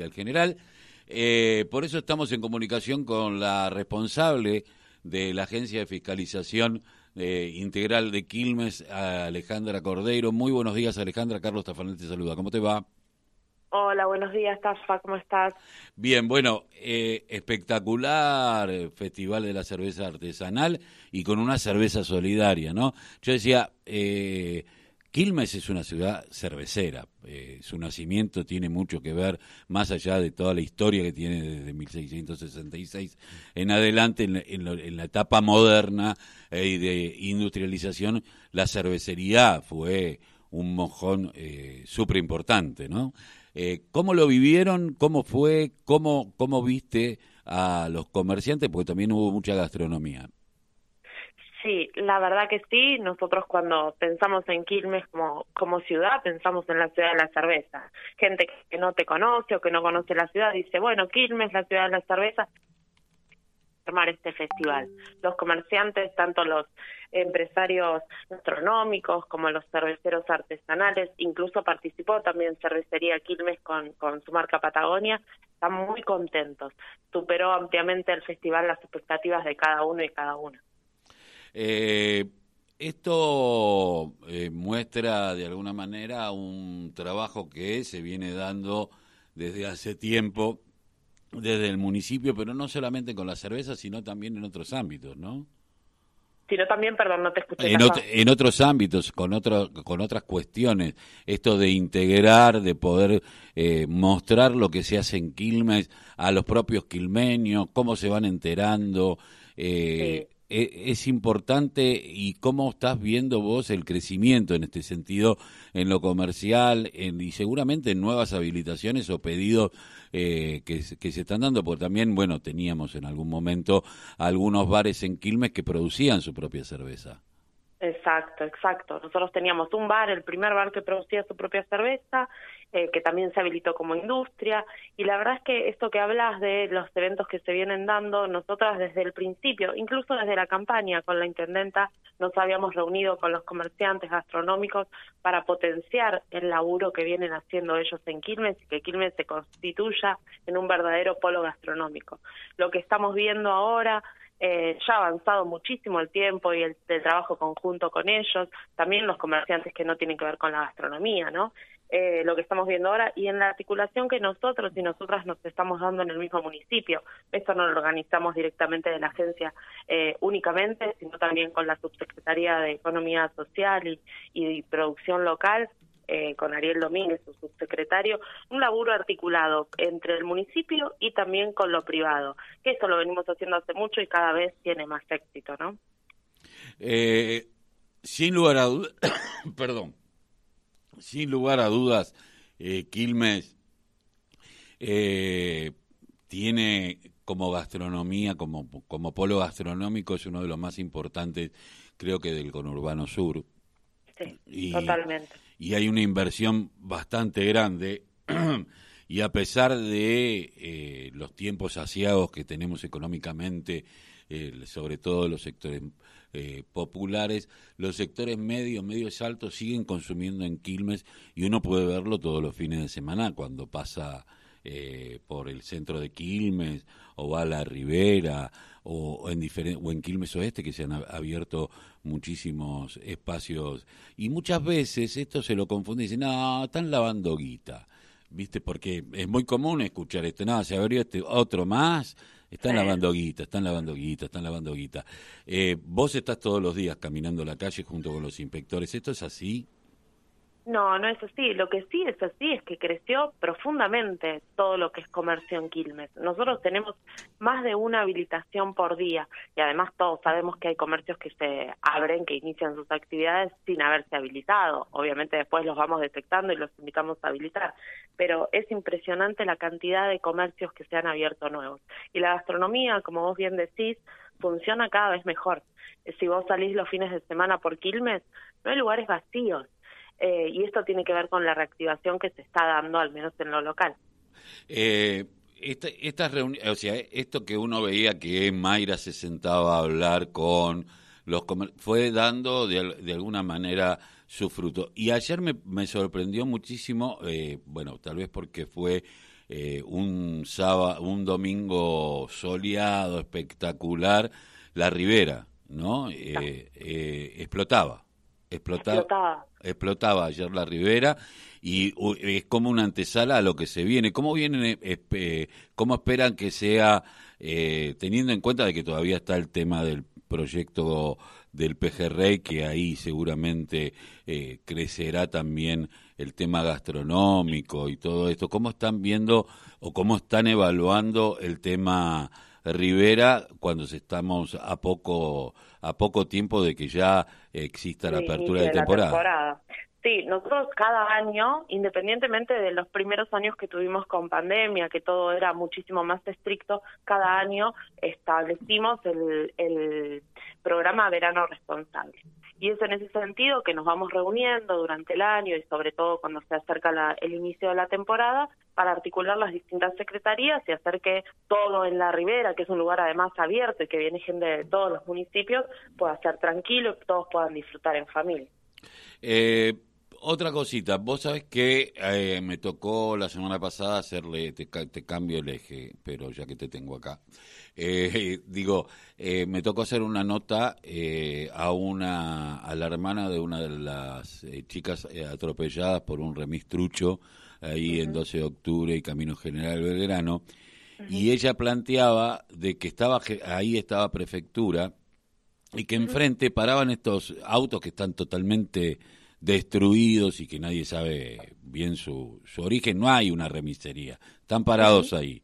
Vial General. Eh, por eso estamos en comunicación con la responsable de la Agencia de Fiscalización eh, Integral de Quilmes, Alejandra Cordeiro. Muy buenos días, Alejandra. Carlos Tafanel te saluda. ¿Cómo te va? Hola, buenos días, Tafa. ¿Cómo estás? Bien, bueno, eh, espectacular Festival de la Cerveza Artesanal y con una cerveza solidaria, ¿no? Yo decía... Quilmes es una ciudad cervecera, eh, su nacimiento tiene mucho que ver, más allá de toda la historia que tiene desde 1666 en adelante, en, la etapa moderna eh, y de industrialización, la cervecería fue un mojón eh, súper importante, ¿no? Eh, ¿Cómo lo vivieron? ¿Cómo fue? ¿Cómo, ¿Cómo viste a los comerciantes? Porque también hubo mucha gastronomía. Sí, la verdad que sí. Nosotros cuando pensamos en Quilmes como, como ciudad, pensamos en la ciudad de la cerveza. Gente que no te conoce o que no conoce la ciudad dice, bueno, Quilmes, la ciudad de la cerveza, armar este festival. Los comerciantes, tanto los empresarios gastronómicos como los cerveceros artesanales, incluso participó también Cervecería Quilmes con, con su marca Patagonia, están muy contentos. Superó ampliamente el festival las expectativas de cada uno y cada una. Eh, esto eh, muestra de alguna manera un trabajo que se viene dando desde hace tiempo desde el municipio, pero no solamente con la cerveza, sino también en otros ámbitos, ¿no? Sino también, perdón, no te escuché. En, en otros ámbitos, con, otro, con otras cuestiones, esto de integrar, de poder eh, mostrar lo que se hace en Quilmes a los propios quilmeños, cómo se van enterando. Eh, e, es importante y cómo estás viendo vos el crecimiento en este sentido en lo comercial y seguramente en nuevas habilitaciones o pedidos eh, que, que, se están dando, porque también, bueno, teníamos en algún momento algunos bares en Quilmes que producían su propia cerveza. Exacto, exacto. Nosotros teníamos un bar, el primer bar que producía su propia cerveza, eh, que también se habilitó como industria. Y la verdad es que esto que hablas de los eventos que se vienen dando, nosotras desde el principio, incluso desde la campaña con la intendenta, nos habíamos reunido con los comerciantes gastronómicos para potenciar el laburo que vienen haciendo ellos en Quilmes y que Quilmes se constituya en un verdadero polo gastronómico. Lo que estamos viendo ahora eh, ya ha avanzado muchísimo el tiempo y el, trabajo conjunto con ellos, también los comerciantes que no tienen que ver con la gastronomía, ¿no? Eh, lo que estamos viendo ahora y en la articulación que nosotros y nosotras nos estamos dando en el mismo municipio. Esto no lo organizamos directamente de la agencia eh, únicamente, sino también con la Subsecretaría de Economía Social y Producción Local, eh, con Ariel Domínguez, su subsecretario, un laburo articulado entre el municipio y también con lo privado, que esto lo venimos haciendo hace mucho y cada vez tiene más éxito, ¿no? Eh, sin lugar a dudas, perdón, sin lugar a dudas, eh, Quilmes tiene como gastronomía, como, como polo gastronómico, es uno de los más importantes, creo que del conurbano sur. Sí, totalmente y hay una inversión bastante grande. Y a pesar de eh, los tiempos asiados que tenemos económicamente, eh, sobre todo los sectores eh, populares, los sectores medios, medios altos siguen consumiendo en Quilmes y uno puede verlo todos los fines de semana cuando pasa por el centro de Quilmes o va a la Ribera o, en o en Quilmes Oeste que se han abierto muchísimos espacios y muchas veces esto se lo confunde y dicen, no, están lavando guita, ¿viste? Porque es muy común escuchar esto, no, se abrió este otro más, están lavando guita, están lavando guita, están lavando guita. Eh, vos estás todos los días caminando la calle junto con los inspectores, ¿esto es así? No, no es así. Lo que sí es así es que creció profundamente todo lo que es comercio en Quilmes. Nosotros tenemos más de una habilitación por día y además todos sabemos que hay comercios que se abren, que inician sus actividades sin haberse habilitado. Obviamente después los vamos detectando y los invitamos a habilitar, pero es impresionante la cantidad de comercios que se han abierto nuevos. Y la gastronomía, como vos bien decís, funciona cada vez mejor. Si vos salís los fines de semana por Quilmes, no hay lugares vacíos eh, y esto tiene que ver con la reactivación que se está dando, al menos en lo local. Eh, esta, reuniones, o sea, esto que uno veía que Mayra se sentaba a hablar con los fue dando de, de, alguna manera su fruto. Y ayer me, me sorprendió muchísimo, eh, bueno, tal vez porque fue eh, un sábado, un domingo soleado, espectacular, la ribera, ¿no? Eh, eh, explotaba, explotaba, explotaba, ayer la ribera y es como una antesala a lo que se viene. ¿Cómo vienen, cómo esperan que sea, teniendo en cuenta de que todavía está el tema del proyecto del pejerrey, que ahí seguramente crecerá también el tema gastronómico y todo esto. ¿Cómo están viendo o cómo están evaluando el tema Rivera cuando estamos a poco a poco tiempo de que ya exista la apertura de, temporada? Sí, nosotros cada año, independientemente de los primeros años que tuvimos con pandemia, que todo era muchísimo más estricto, cada año establecimos el, el programa Verano Responsable. Y es en ese sentido que nos vamos reuniendo durante el año y sobre todo cuando se acerca el inicio de la temporada para articular las distintas secretarías y hacer que todo en la ribera, que es un lugar además abierto y que viene gente de todos los municipios, pueda ser tranquilo y todos puedan disfrutar en familia. Eh, otra cosita, vos sabés que eh, me tocó la semana pasada hacerle, te, cambio el eje, pero ya que te tengo acá, eh, digo, eh, me tocó hacer una nota a una, a la hermana de una de las chicas atropelladas por un remistrucho ahí en 12 de octubre y Camino General Belgrano, y ella planteaba de que estaba ahí estaba prefectura y que enfrente paraban estos autos que están totalmente destruidos y que nadie sabe bien su, su origen, no hay una remisería, están parados ahí.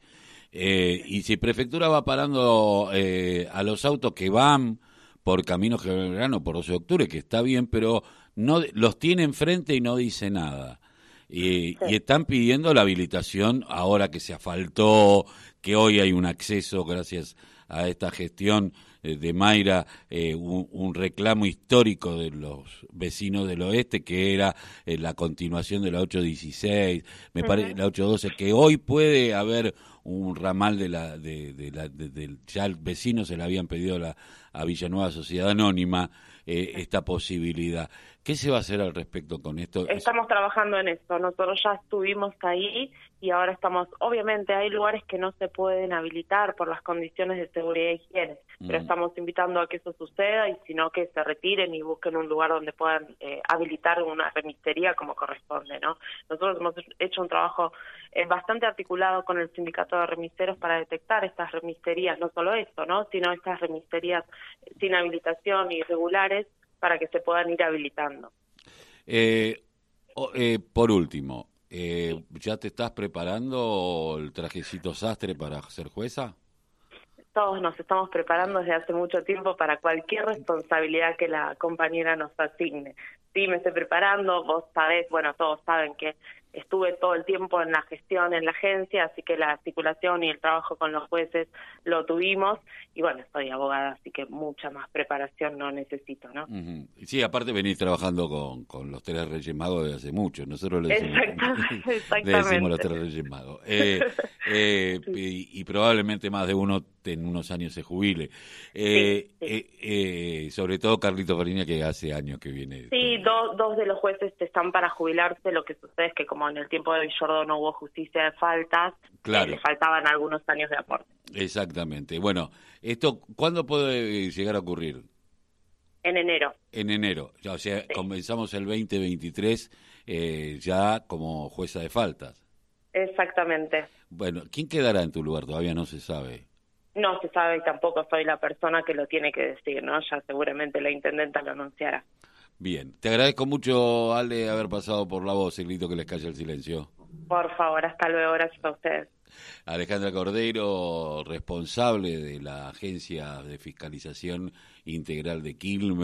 Eh, y si prefectura va parando eh, a los autos que van por Camino General por 12 de octubre, que está bien, pero no los tiene enfrente y no dice nada. Y, y, están pidiendo la habilitación ahora que se asfaltó, que hoy hay un acceso gracias a esta gestión de Mayra eh, un, reclamo histórico de los vecinos del oeste, que era eh, la continuación de la 816, me parece la 812, que hoy puede haber un ramal de la, de, la, ya el vecino se le habían pedido la, a Villanueva Sociedad Anónima esta posibilidad. ¿Qué se va a hacer al respecto con esto? Estamos trabajando en esto. Nosotros ya estuvimos ahí y ahora estamos, obviamente hay lugares que no se pueden habilitar por las condiciones de seguridad e higiene, pero mm. estamos invitando a que eso suceda y si no que se retiren y busquen un lugar donde puedan eh, habilitar una remistería como corresponde, ¿no? Nosotros hemos hecho un trabajo eh, bastante articulado con el sindicato de remisteros para detectar estas remisterías, no solo esto, ¿no? Sino estas remisterías sin habilitación y irregulares para que se puedan ir habilitando. Eh, por último, eh, ¿Ya te estás preparando el trajecito sastre para ser jueza? Todos nos estamos preparando desde hace mucho tiempo para cualquier responsabilidad que la compañera nos asigne. Sí, me estoy preparando, vos sabés, bueno, todos saben que estuve todo el tiempo en la gestión en la agencia, así que la articulación y el trabajo con los jueces lo tuvimos y bueno, soy abogada, así que mucha más preparación no necesito, ¿no? Sí, aparte venís trabajando con, con los tres Reyes Magos desde hace mucho, nosotros le decimos, le decimos los tres Reyes Magos. Eh, eh, y, probablemente más de uno en unos años se jubile. Eh, eh, sobre todo Carlito Farina, que hace años que viene. Sí, dos, dos de los jueces están para jubilarse, lo que sucede es que como en el tiempo de Villordo no hubo justicia de faltas, claro. le faltaban algunos años de aporte. Exactamente. Bueno, esto ¿cuándo puede llegar a ocurrir? En enero. En enero. Ya, o sea, comenzamos el 2023 eh, ya como jueza de faltas. Exactamente. Bueno, ¿quién quedará en tu lugar? Todavía no se sabe. No se sabe y tampoco soy la persona que lo tiene que decir, ¿no? Ya seguramente la intendenta lo anunciará. Bien, te agradezco mucho, Ale, haber pasado por la voz, el grito que les calle el silencio. Por favor, hasta luego, gracias a ustedes. Alejandra Cordero, responsable de la Agencia de Fiscalización Integral de Quilmes.